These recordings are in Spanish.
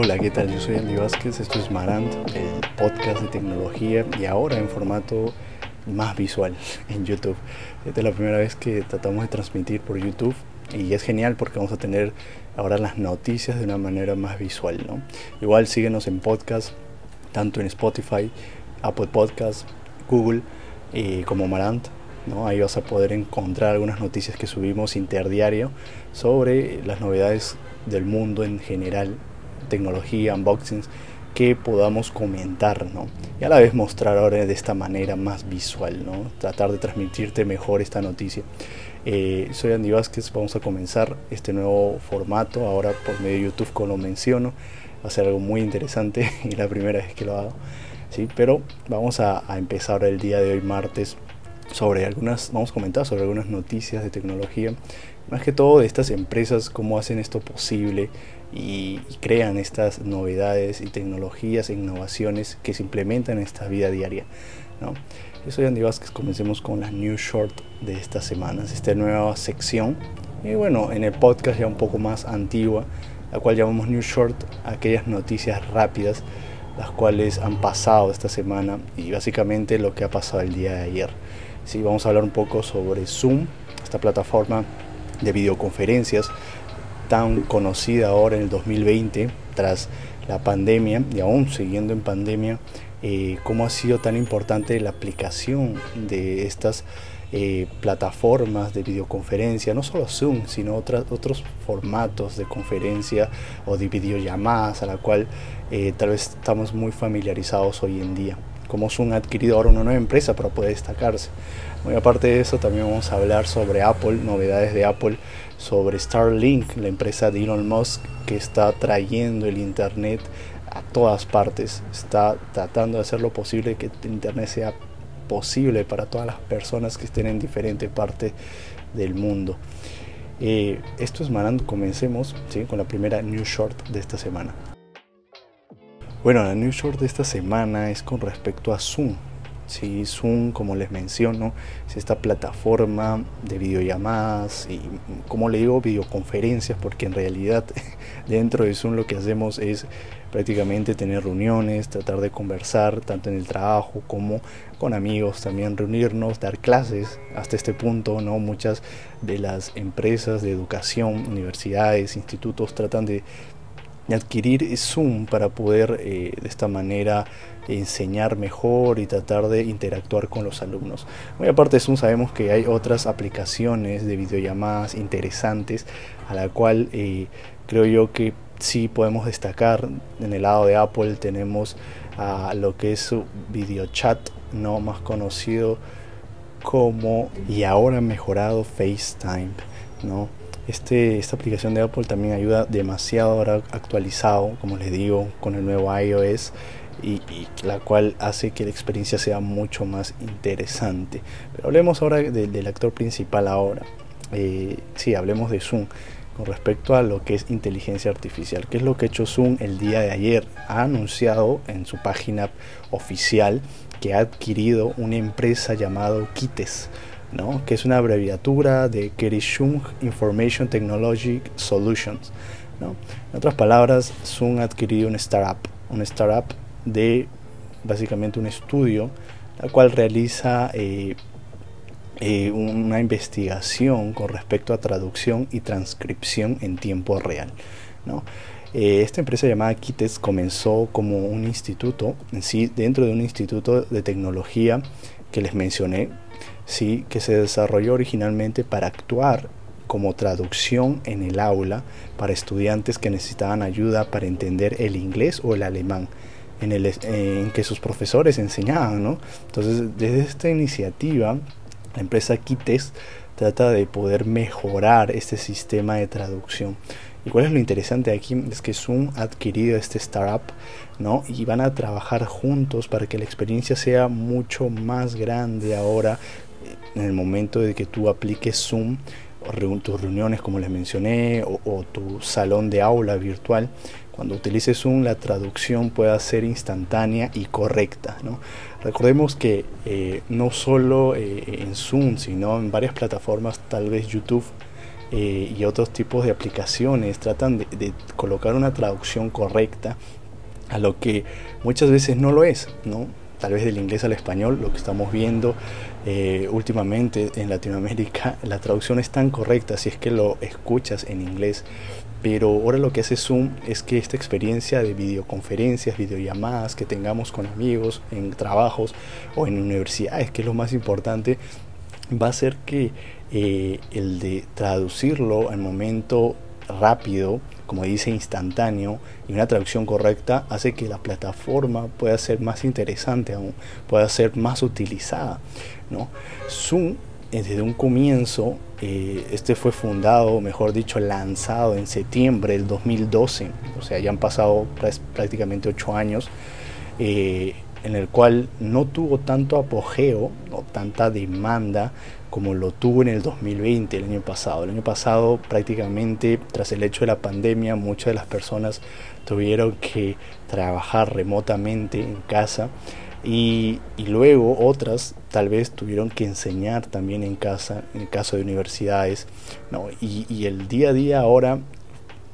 Hola, ¿qué tal? Yo soy Andy Vázquez, esto es Marant, el podcast de tecnología y ahora en formato más visual en YouTube. Esta es la primera vez que tratamos de transmitir por YouTube y es genial porque vamos a tener ahora las noticias de una manera más visual. ¿no? Igual síguenos en podcast, tanto en Spotify, Apple Podcasts, Google y como Marant. ¿no? Ahí vas a poder encontrar algunas noticias que subimos interdiario sobre las novedades del mundo en general tecnología, unboxings que podamos comentar, ¿no? Y a la vez mostrar ahora de esta manera más visual, ¿no? Tratar de transmitirte mejor esta noticia. Eh, soy Andy Vázquez, vamos a comenzar este nuevo formato ahora por medio de YouTube, como lo menciono. Va a ser algo muy interesante y la primera vez que lo hago, ¿sí? Pero vamos a, a empezar el día de hoy, martes, sobre algunas, vamos a comentar sobre algunas noticias de tecnología, más que todo de estas empresas, cómo hacen esto posible, y, crean estas novedades y tecnologías e innovaciones que se implementan en esta vida diaria. ¿no? Yo soy Andy Vázquez, comencemos con la New Short de estas semanas, esta nueva sección. Y bueno, en el podcast ya un poco más antigua, la cual llamamos New Short, aquellas noticias rápidas, las cuales han pasado esta semana y básicamente lo que ha pasado el día de ayer. Sí, vamos a hablar un poco sobre Zoom, esta plataforma de videoconferencias tan conocida ahora en el 2020 tras la pandemia y aún siguiendo en pandemia, eh, cómo ha sido tan importante la aplicación de estas eh, plataformas de videoconferencia, no solo Zoom, sino otras, otros formatos de conferencia o de videollamadas a la cual eh, tal vez estamos muy familiarizados hoy en día. Como Zoom ha adquirido ahora una nueva empresa para poder destacarse. Muy aparte de eso, también vamos a hablar sobre Apple, novedades de Apple sobre Starlink, la empresa de Elon Musk que está trayendo el Internet a todas partes, está tratando de hacer lo posible que el Internet sea posible para todas las personas que estén en diferentes partes del mundo. Eh, esto es Marando, comencemos con la primera News Short de esta semana. Bueno, la News Short de esta semana es con respecto a Zoom. Sí, Zoom, como les menciono, es esta plataforma de videollamadas y, como le digo, videoconferencias, porque en realidad dentro de Zoom lo que hacemos es prácticamente tener reuniones, tratar de conversar tanto en el trabajo como con amigos, también reunirnos, dar clases. Hasta este punto, no muchas de las empresas de educación, universidades, institutos tratan de adquirir Zoom para poder eh, de esta manera enseñar mejor y tratar de interactuar con los alumnos. Muy aparte de Zoom sabemos que hay otras aplicaciones de videollamadas interesantes a la cual eh, creo yo que sí podemos destacar. En el lado de Apple tenemos a lo que es su video chat, no más conocido como y ahora mejorado FaceTime, ¿no? Este, esta aplicación de Apple también ayuda demasiado ahora actualizado, como les digo, con el nuevo iOS y, la cual hace que la experiencia sea mucho más interesante. Pero hablemos ahora del actor principal ahora. Eh, sí, hablemos de Zoom con respecto a lo que es inteligencia artificial. ¿Qué es lo que ha hecho Zoom el día de ayer? Ha anunciado en su página oficial que ha adquirido una empresa llamada Kites ¿no? que es una abreviatura de Kerishung Information Technology Solutions. ¿no? En otras palabras, Zoom ha adquirido un startup, un startup de básicamente un estudio, la cual realiza eh, eh, una investigación con respecto a traducción y transcripción en tiempo real. ¿no? Eh, esta empresa llamada Kites comenzó como un instituto, en sí, dentro de un instituto de tecnología que les mencioné, ¿sí? que se desarrolló originalmente para actuar como traducción en el aula para estudiantes que necesitaban ayuda para entender el inglés o el alemán en, el, en que sus profesores enseñaban. ¿no? Entonces, desde esta iniciativa, la empresa Kites trata de poder mejorar este sistema de traducción. ¿Y cuál es lo interesante aquí? Es que Zoom ha adquirido este startup, ¿no? Y van a trabajar juntos para que la experiencia sea mucho más grande ahora en el momento de que tú apliques Zoom, tus reuniones como les mencioné, o, tu salón de aula virtual, cuando utilices Zoom la traducción pueda ser instantánea y correcta. ¿no? Recordemos que eh, no solo eh, en Zoom, sino en varias plataformas, tal vez YouTube, eh, y otros tipos de aplicaciones tratan de, colocar una traducción correcta a lo que muchas veces no lo es, ¿no? Tal vez del inglés al español, lo que estamos viendo eh, últimamente en Latinoamérica, la traducción es tan correcta si es que lo escuchas en inglés, pero ahora lo que hace Zoom es que esta experiencia de videoconferencias, videollamadas que tengamos con amigos en trabajos o en universidades, que es lo más importante, va a hacer que eh, el de traducirlo al momento rápido, como dice instantáneo, y una traducción correcta hace que la plataforma pueda ser más interesante aún, pueda ser más utilizada. ¿no? Zoom desde un comienzo, eh, este fue fundado, mejor dicho, lanzado en septiembre del 2012, o sea, ya han pasado prácticamente ocho años, eh, en el cual no tuvo tanto apogeo o tanta demanda como lo tuvo en el 2020, el año pasado. El año pasado prácticamente tras el hecho de la pandemia muchas de las personas tuvieron que trabajar remotamente en casa y, luego otras tal vez tuvieron que enseñar también en casa, en el caso de universidades. ¿no? Y, el día a día ahora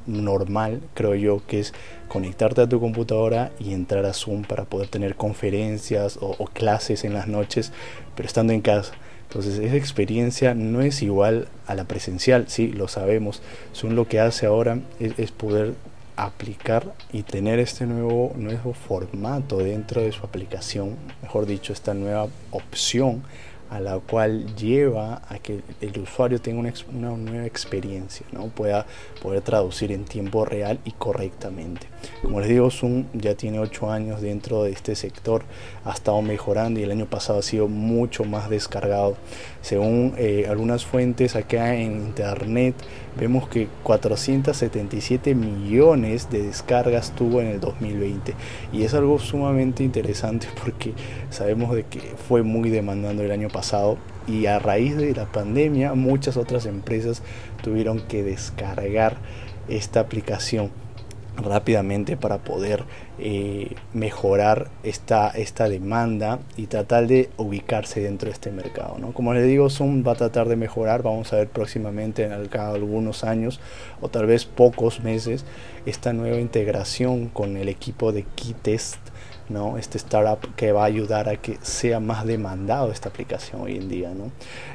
normal, creo yo, que es conectarte a tu computadora y entrar a Zoom para poder tener conferencias o, clases en las noches, pero estando en casa. Entonces esa experiencia no es igual a la presencial, sí, lo sabemos. Zoom lo que hace ahora es, es poder aplicar y tener este nuevo, nuevo formato dentro de su aplicación, mejor dicho, esta nueva opción a la cual lleva a que el usuario tenga una, nueva experiencia, ¿no? pueda poder traducir en tiempo real y correctamente. Como les digo, Zoom ya tiene 8 años dentro de este sector, ha estado mejorando y el año pasado ha sido mucho más descargado. Según eh, algunas fuentes acá en internet, vemos que 477 millones de descargas tuvo en el 2020 y es algo sumamente interesante porque sabemos de que fue muy demandando el año pasado y a raíz de la pandemia muchas otras empresas tuvieron que descargar esta aplicación rápidamente para poder eh, mejorar esta, esta demanda y tratar de ubicarse dentro de este mercado. ¿no? Como les digo, Zoom va a tratar de mejorar, vamos a ver próximamente en algunos años o tal vez pocos meses esta nueva integración con el equipo de Keytest ¿no? este startup que va a ayudar a que sea más demandado esta aplicación hoy en día. ¿no?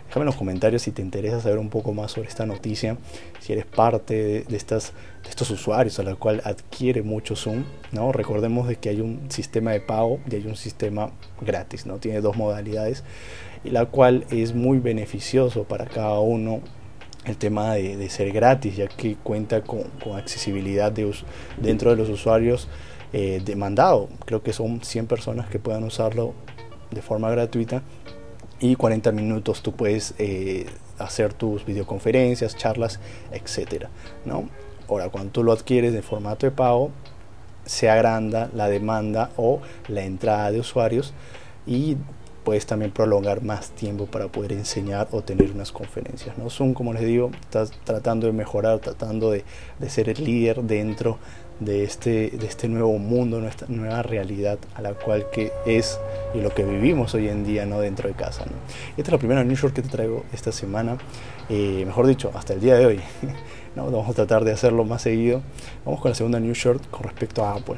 Déjame en los comentarios si te interesa saber un poco más sobre esta noticia, si eres parte de, estas, de estos usuarios a la cual adquiere mucho Zoom. ¿no? Recordemos de que hay un sistema de pago y hay un sistema gratis, ¿no? tiene dos modalidades, y la cual es muy beneficioso para cada uno el tema de, ser gratis, ya que cuenta con, con accesibilidad de, dentro de los usuarios eh, demandado. Creo que son 100 personas que puedan usarlo de forma gratuita y 40 minutos tú puedes eh, hacer tus videoconferencias, charlas, etcétera, ¿no? Ahora, cuando tú lo adquieres de formato de pago, se agranda la demanda o la entrada de usuarios y puedes también prolongar más tiempo para poder enseñar o tener unas conferencias. ¿no? Zoom, como les digo, estás tratando de mejorar, tratando de, de ser el líder dentro de este, de este nuevo mundo, nuestra nueva realidad a la cual que es y lo que vivimos hoy en día ¿no? dentro de casa. ¿no? Esta es la primera New York que te traigo esta semana, eh, mejor dicho, hasta el día de hoy. ¿no? Vamos a tratar de hacerlo más seguido. Vamos con la segunda New York con respecto a Apple.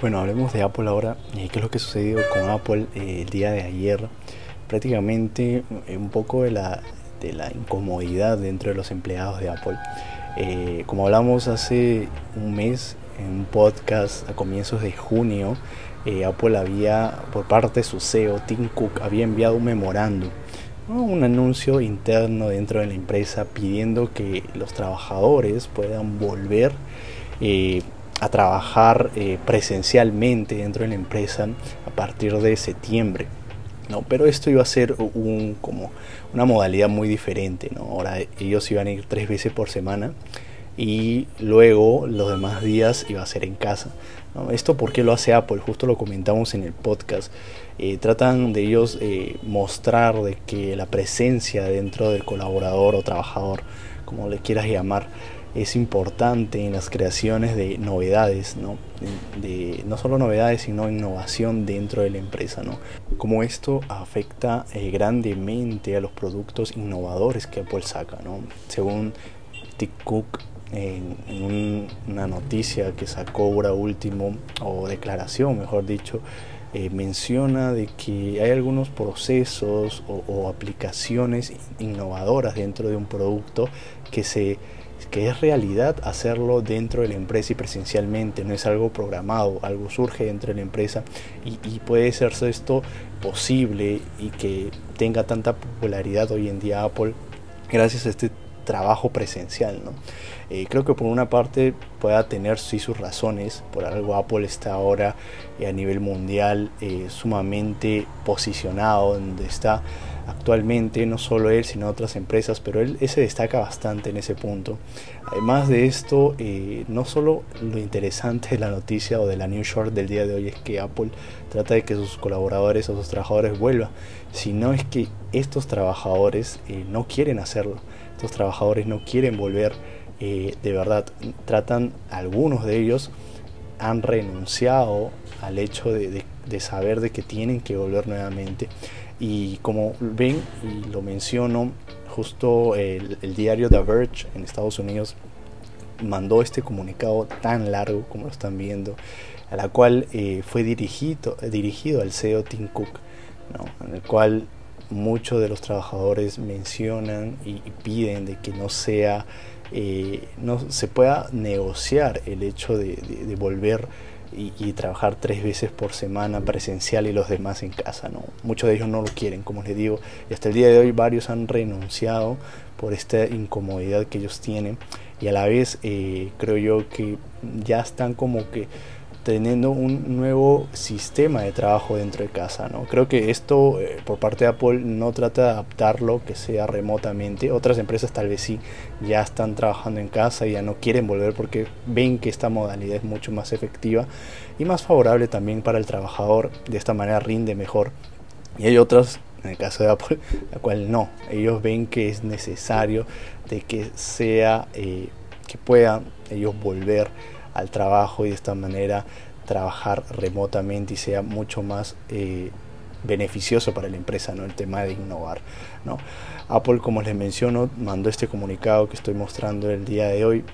Bueno, hablemos de Apple ahora. ¿Qué es lo que sucedió con Apple eh, el día de ayer? Prácticamente eh, un poco de la, de la incomodidad dentro de los empleados de Apple. Eh, como hablamos hace un mes en un podcast a comienzos de junio, eh, Apple había, por parte de su CEO, Tim Cook, había enviado un memorando, un anuncio interno dentro de la empresa pidiendo que los trabajadores puedan volver eh, a trabajar presencialmente dentro de la empresa a partir de septiembre. ¿No? Pero esto iba a ser un, como una modalidad muy diferente. ¿no? Ahora ellos iban a ir tres veces por semana y luego los demás días iba a ser en casa. ¿no? Esto porque lo hace Apple, justo lo comentamos en el podcast. Eh, tratan de ellos eh, mostrar de que la presencia dentro del colaborador o trabajador como le quieras llamar, es importante en las creaciones de novedades, ¿no? De, no solo novedades, sino innovación dentro de la empresa, ¿no? Como esto afecta eh, grandemente a los productos innovadores que Apple saca, ¿no? Según Tim Cook, en, una noticia que sacó ahora último, o declaración, mejor dicho, eh, menciona de que hay algunos procesos o, aplicaciones innovadoras dentro de un producto que se que es realidad hacerlo dentro de la empresa y presencialmente, no es algo programado, algo surge dentro de la empresa y, y puede hacerse esto posible y que tenga tanta popularidad hoy en día Apple gracias a este trabajo presencial. ¿no? Eh, creo que por una parte pueda tener sí sus razones, por algo Apple está ahora eh, a nivel mundial eh, sumamente posicionado donde está actualmente, no solo él, sino otras empresas, pero él, se destaca bastante en ese punto. Además de esto, no solo lo interesante de la noticia o de la New Short del día de hoy es que Apple trata de que sus colaboradores o sus trabajadores vuelvan, sino es que estos trabajadores no quieren hacerlo estos trabajadores no quieren volver, eh, de verdad, tratan, algunos de ellos han renunciado al hecho de, saber de que tienen que volver nuevamente. Y como ven, y lo menciono, justo el, diario The Verge en Estados Unidos mandó este comunicado tan largo como lo están viendo, a la cual eh, fue dirigido, dirigido al CEO Tim Cook, en el cual muchos de los trabajadores mencionan y, piden de que no sea eh, no se pueda negociar el hecho de, volver y, trabajar tres veces por semana presencial y los demás en casa no muchos de ellos no lo quieren como les digo y hasta el día de hoy varios han renunciado por esta incomodidad que ellos tienen y a la vez eh, creo yo que ya están como que teniendo un nuevo sistema de trabajo dentro de casa. ¿no? Creo que esto eh, por parte de Apple no trata de adaptarlo que sea remotamente. Otras empresas tal vez sí ya están trabajando en casa y ya no quieren volver porque ven que esta modalidad es mucho más efectiva y más favorable también para el trabajador. De esta manera rinde mejor. Y hay otras, en el caso de Apple, la cual no. Ellos ven que es necesario de que sea, eh, que puedan ellos volver al trabajo y de esta manera trabajar remotamente y sea mucho más eh, beneficioso para la empresa, ¿no? El tema de innovar, ¿no? Apple, como les menciono, mandó este comunicado que estoy mostrando el día de hoy,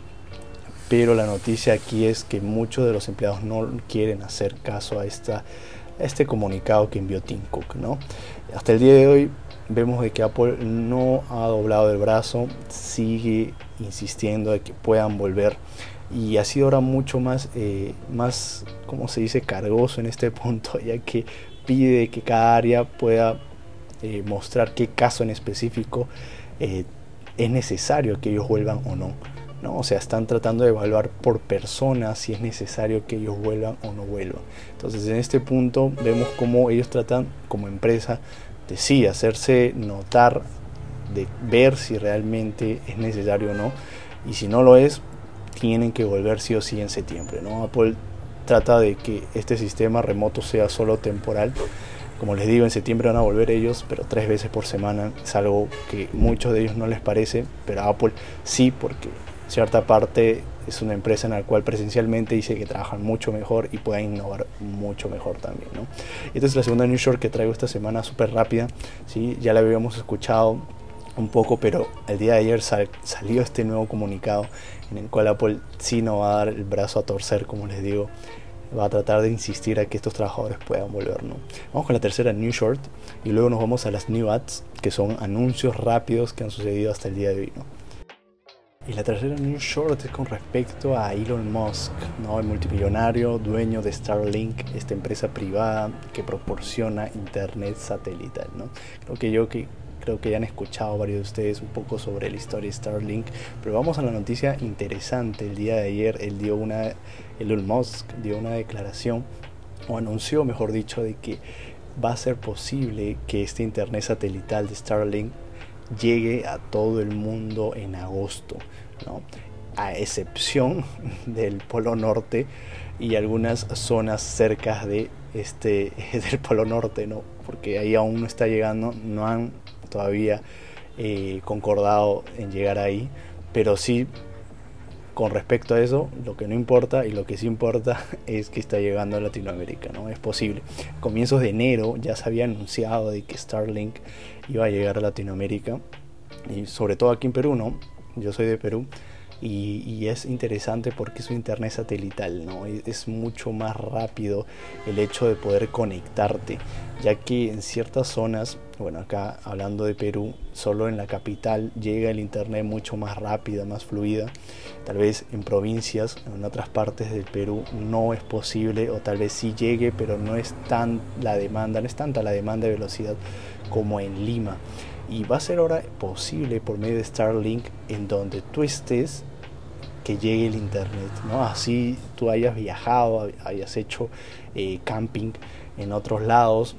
pero la noticia aquí es que muchos de los empleados no quieren hacer caso a, esta, este comunicado que envió Tim Cook, ¿no? Hasta el día de hoy vemos de que Apple no ha doblado el brazo, sigue insistiendo de que puedan volver y ha sido ahora mucho más, eh, más, como se dice, cargoso en este punto, ya que pide que cada área pueda eh, mostrar qué caso en específico eh, es necesario que ellos vuelvan o no. ¿no? O sea, están tratando de evaluar por persona si es necesario que ellos vuelvan o no vuelvan. Entonces, en este punto vemos cómo ellos tratan como empresa de sí, hacerse notar, de ver si realmente es necesario o no. Y si no lo es, tienen que volver sí o sí en septiembre. ¿no? Apple trata de que este sistema remoto sea solo temporal. Como les digo, en septiembre van a volver ellos, pero tres veces por semana es algo que muchos de ellos no les parece, pero a Apple sí, porque cierta parte es una empresa en la cual presencialmente dice que trabajan mucho mejor y pueden innovar mucho mejor también. ¿no? Esta es la segunda New York que traigo esta semana, súper rápida. ¿sí? Ya la habíamos escuchado un poco, pero el día de ayer salió este nuevo comunicado en el cual Apple sí no va a dar el brazo a torcer, como les digo, va a tratar de insistir a que estos trabajadores puedan volver. ¿no? Vamos con la tercera New Short y luego nos vamos a las New Ads, que son anuncios rápidos que han sucedido hasta el día de hoy. ¿no? Y la tercera New Short es con respecto a Elon Musk, ¿no? el multimillonario dueño de Starlink, esta empresa privada que proporciona internet satelital. ¿no? Creo que yo que creo que ya han escuchado varios de ustedes un poco sobre la historia de Starlink, pero vamos a la noticia interesante. El día de ayer él dio una, Elon Musk dio una declaración, o anunció mejor dicho, de que va a ser posible que este internet satelital de Starlink llegue a todo el mundo en agosto, ¿no? a excepción del Polo Norte y algunas zonas cerca de este del Polo Norte, ¿no? porque ahí aún no está llegando, no han todavía eh, concordado en llegar ahí, pero sí, con respecto a eso, lo que no importa y lo que sí importa es que está llegando a Latinoamérica, ¿no? Es posible. comienzos de enero ya se había anunciado de que Starlink iba a llegar a Latinoamérica y sobre todo aquí en Perú, ¿no? Yo soy de Perú y, es interesante porque es un internet satelital, ¿no? Es mucho más rápido el hecho de poder conectarte, ya que en ciertas zonas, bueno, acá hablando de Perú, solo en la capital llega el internet mucho más rápida, más fluida. Tal vez en provincias, en otras partes del Perú no es posible, o tal vez sí llegue, pero no es tan la demanda, no es tanta la demanda de velocidad como en Lima y va a ser ahora posible por medio de Starlink en donde tú estés que llegue el internet, ¿no? Así tú hayas viajado, hayas hecho eh, camping en otros lados,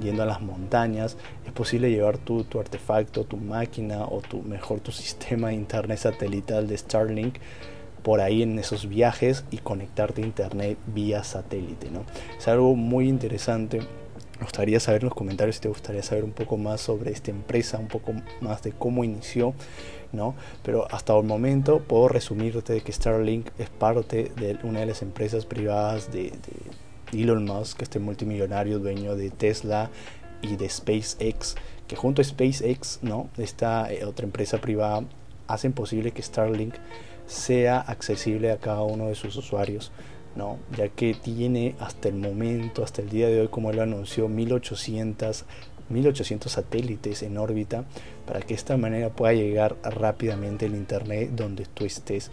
yendo a las montañas, es posible llevar tu, tu artefacto, tu máquina o tu mejor tu sistema de internet satelital de Starlink por ahí en esos viajes y conectarte a internet vía satélite, ¿no? Es algo muy interesante me gustaría saber en los comentarios si te gustaría saber un poco más sobre esta empresa, un poco más de cómo inició, ¿no? Pero hasta el momento puedo resumirte de que Starlink es parte de una de las empresas privadas de, Elon Musk, este multimillonario dueño de Tesla y de SpaceX, que junto a SpaceX, ¿no? Esta eh, otra empresa privada hacen posible que Starlink sea accesible a cada uno de sus usuarios ¿no? ya que tiene hasta el momento, hasta el día de hoy, como él anunció, 1800, 1800 satélites en órbita para que de esta manera pueda llegar rápidamente el Internet donde tú estés.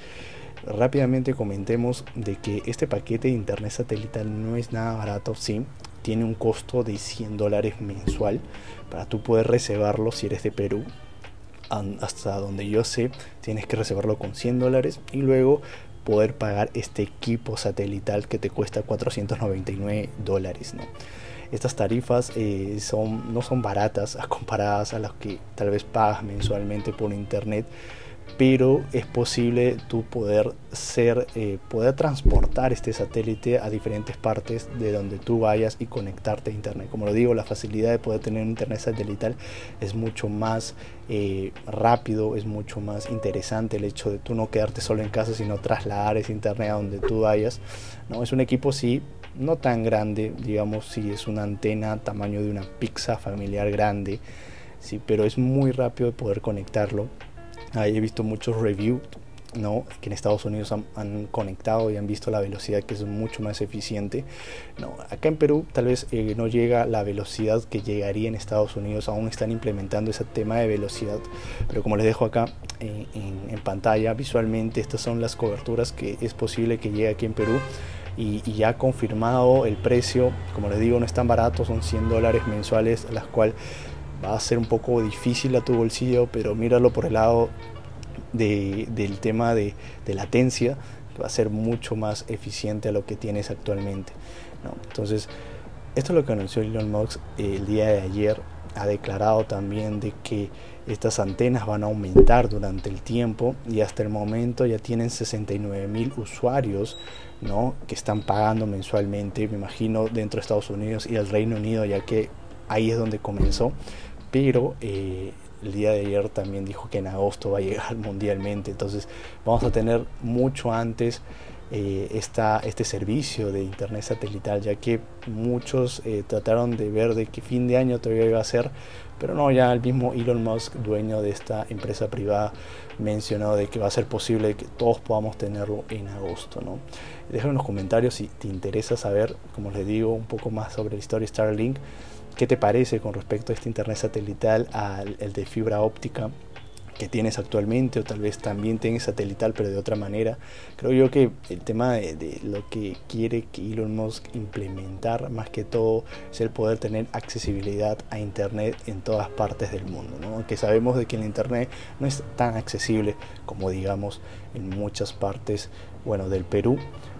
Rápidamente comentemos de que este paquete de Internet satelital no es nada barato, sí, tiene un costo de 100 dólares mensual para tú poder reservarlo si eres de Perú hasta donde yo sé, tienes que reservarlo con 100 dólares y luego poder pagar este equipo satelital que te cuesta 499 dólares. ¿no? Estas tarifas eh, son, no son baratas comparadas a las que tal vez pagas mensualmente por internet pero es posible tú poder ser, eh, poder transportar este satélite a diferentes partes de donde tú vayas y conectarte a internet. Como lo digo, la facilidad de poder tener internet satelital es mucho más eh, rápido, es mucho más interesante el hecho de tú no quedarte solo en casa, sino trasladar ese internet a donde tú vayas. ¿no? Es un equipo sí, no tan grande, digamos, si es una antena tamaño de una pizza familiar grande, sí, pero es muy rápido de poder conectarlo Ahí he visto muchos reviews ¿no? que en Estados Unidos han, conectado y han visto la velocidad que es mucho más eficiente. No, acá en Perú tal vez eh, no llega la velocidad que llegaría en Estados Unidos, aún están implementando ese tema de velocidad, pero como les dejo acá en, pantalla visualmente, estas son las coberturas que es posible que llegue aquí en Perú. Y, ya confirmado el precio, como les digo, no es tan barato, son 100 dólares mensuales, las cuales va a ser un poco difícil a tu bolsillo, pero míralo por el lado del tema de, latencia, va a ser mucho más eficiente a lo que tienes actualmente. Entonces, esto es lo que anunció Elon Musk el día de ayer. Ha declarado también de que estas antenas van a aumentar durante el tiempo y hasta el momento ya tienen 69 mil usuarios ¿no? que están pagando mensualmente, me imagino, dentro de Estados Unidos y el Reino Unido, ya que ahí es donde comenzó pero eh, el día de ayer también dijo que en agosto va a llegar mundialmente, entonces vamos a tener mucho antes eh, este servicio de internet satelital, ya que muchos eh, trataron de ver de qué fin de año todavía iba a ser, pero no, ya el mismo Elon Musk, dueño de esta empresa privada, mencionó de que va a ser posible que todos podamos tenerlo en agosto. ¿no? Déjame en los comentarios si te interesa saber, como les digo, un poco más sobre la historia de Starlink. ¿Qué te parece con respecto a este internet satelital al el de fibra óptica que tienes actualmente o tal vez también tengas satelital pero de otra manera? Creo yo que el tema de, lo que quiere que Elon Musk implementar más que todo es el poder tener accesibilidad a internet en todas partes del mundo, ¿no? Aunque sabemos de que el internet no es tan accesible como digamos en muchas partes, bueno, del Perú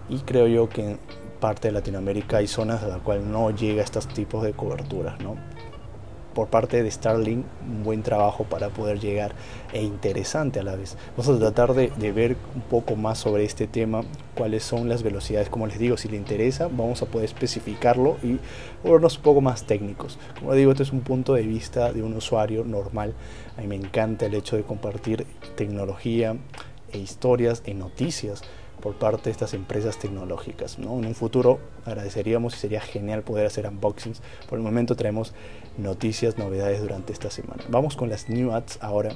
y creo yo que parte de Latinoamérica hay zonas a las cuales no llega estos tipos de coberturas, ¿no? por parte de Starlink un buen trabajo para poder llegar e interesante a la vez. Vamos a tratar de, ver un poco más sobre este tema, cuáles son las velocidades, como les digo, si le interesa, vamos a poder especificarlo y vernos un poco más técnicos. Como digo, este es un punto de vista de un usuario normal. A mí me encanta el hecho de compartir tecnología e historias e noticias por parte de estas empresas tecnológicas. ¿no? En un futuro agradeceríamos y sería genial poder hacer unboxings. Por el momento traemos noticias, novedades durante esta semana. Vamos con las new ads ahora.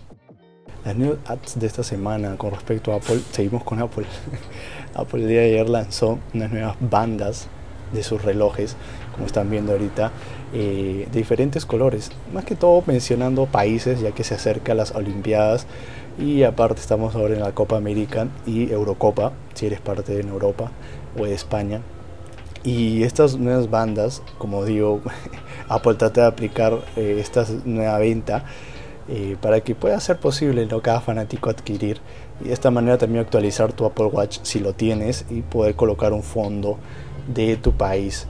Las new ads de esta semana con respecto a Apple, seguimos con Apple. Apple el día de ayer lanzó unas nuevas bandas de sus relojes, como están viendo ahorita, eh, de diferentes colores. Más que todo mencionando países, ya que se acerca las Olimpiadas y aparte estamos ahora en la Copa América y Eurocopa, si eres parte de Europa o de España. Y estas nuevas bandas, como digo, Apple trata de aplicar eh, esta nueva venta eh, para que pueda ser posible ¿no? cada fanático adquirir y de esta manera también actualizar tu Apple Watch si lo tienes y poder colocar un fondo de tu país.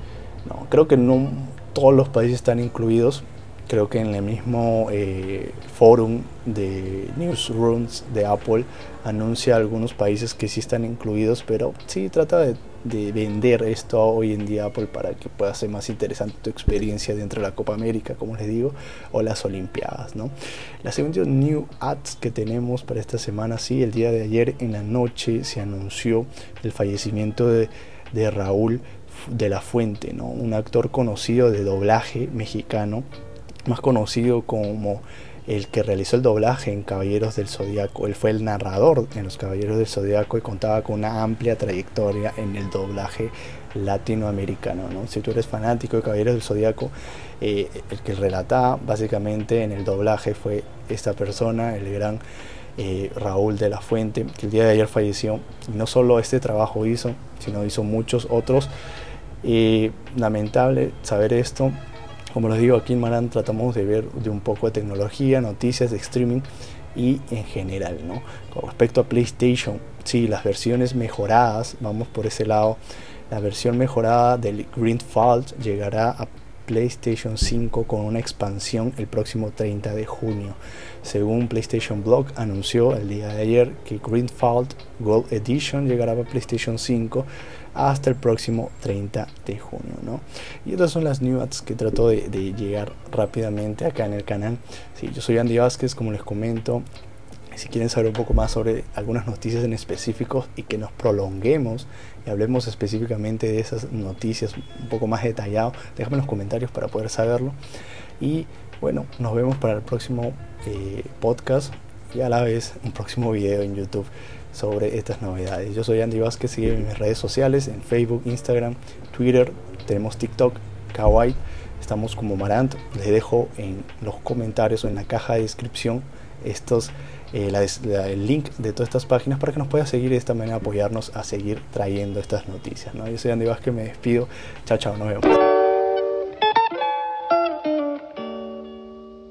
No, creo que no todos los países están incluidos, creo que en el mismo eh, forum de newsrooms de Apple anuncia algunos países que sí están incluidos, pero sí trata de, vender esto hoy en día Apple para que pueda ser más interesante tu experiencia dentro de la Copa América, como les digo, o las Olimpiadas. ¿no? La segunda new ads que tenemos para esta semana, sí, el día de ayer en la noche se anunció el fallecimiento de, de Raúl de la Fuente, ¿no? un actor conocido de doblaje mexicano más conocido como el que realizó el doblaje en Caballeros del Zodíaco. Él fue el narrador en Los Caballeros del Zodíaco y contaba con una amplia trayectoria en el doblaje latinoamericano. ¿no? Si tú eres fanático de Caballeros del Zodíaco, eh, el que relataba básicamente en el doblaje fue esta persona, el gran eh, Raúl de la Fuente, que el día de ayer falleció. No solo este trabajo hizo, sino hizo muchos otros. y lamentable saber esto, como les digo, aquí en Maran tratamos de ver de un poco de tecnología, noticias de streaming y en general, ¿no? Con respecto a PlayStation, sí, las versiones mejoradas, vamos por ese lado, la versión mejorada del Green Fault llegará a PlayStation 5 con una expansión el próximo 30 de junio. Según PlayStation Blog anunció el día de ayer que Green Fault Gold Edition llegará a PlayStation 5 hasta el próximo 30 de junio. ¿no? Y estas son las news que trato de, llegar rápidamente acá en el canal. Sí, yo soy Andy Vázquez, como les comento. Si quieren saber un poco más sobre algunas noticias en específico y que nos prolonguemos y hablemos específicamente de esas noticias un poco más detallado, déjame en los comentarios para poder saberlo. Y bueno, nos vemos para el próximo eh, podcast y a la vez un próximo video en YouTube sobre estas novedades. Yo soy Andy Vázquez, sígueme en mis redes sociales, en Facebook, Instagram, Twitter, tenemos TikTok, Kawaii, estamos como Marant. Les dejo en los comentarios o en la caja de descripción estos, eh, el link de todas estas páginas para que nos pueda seguir y de esta manera apoyarnos a seguir trayendo estas noticias. ¿no? Yo soy Andy Vázquez, me despido. Chao, chao, nos vemos.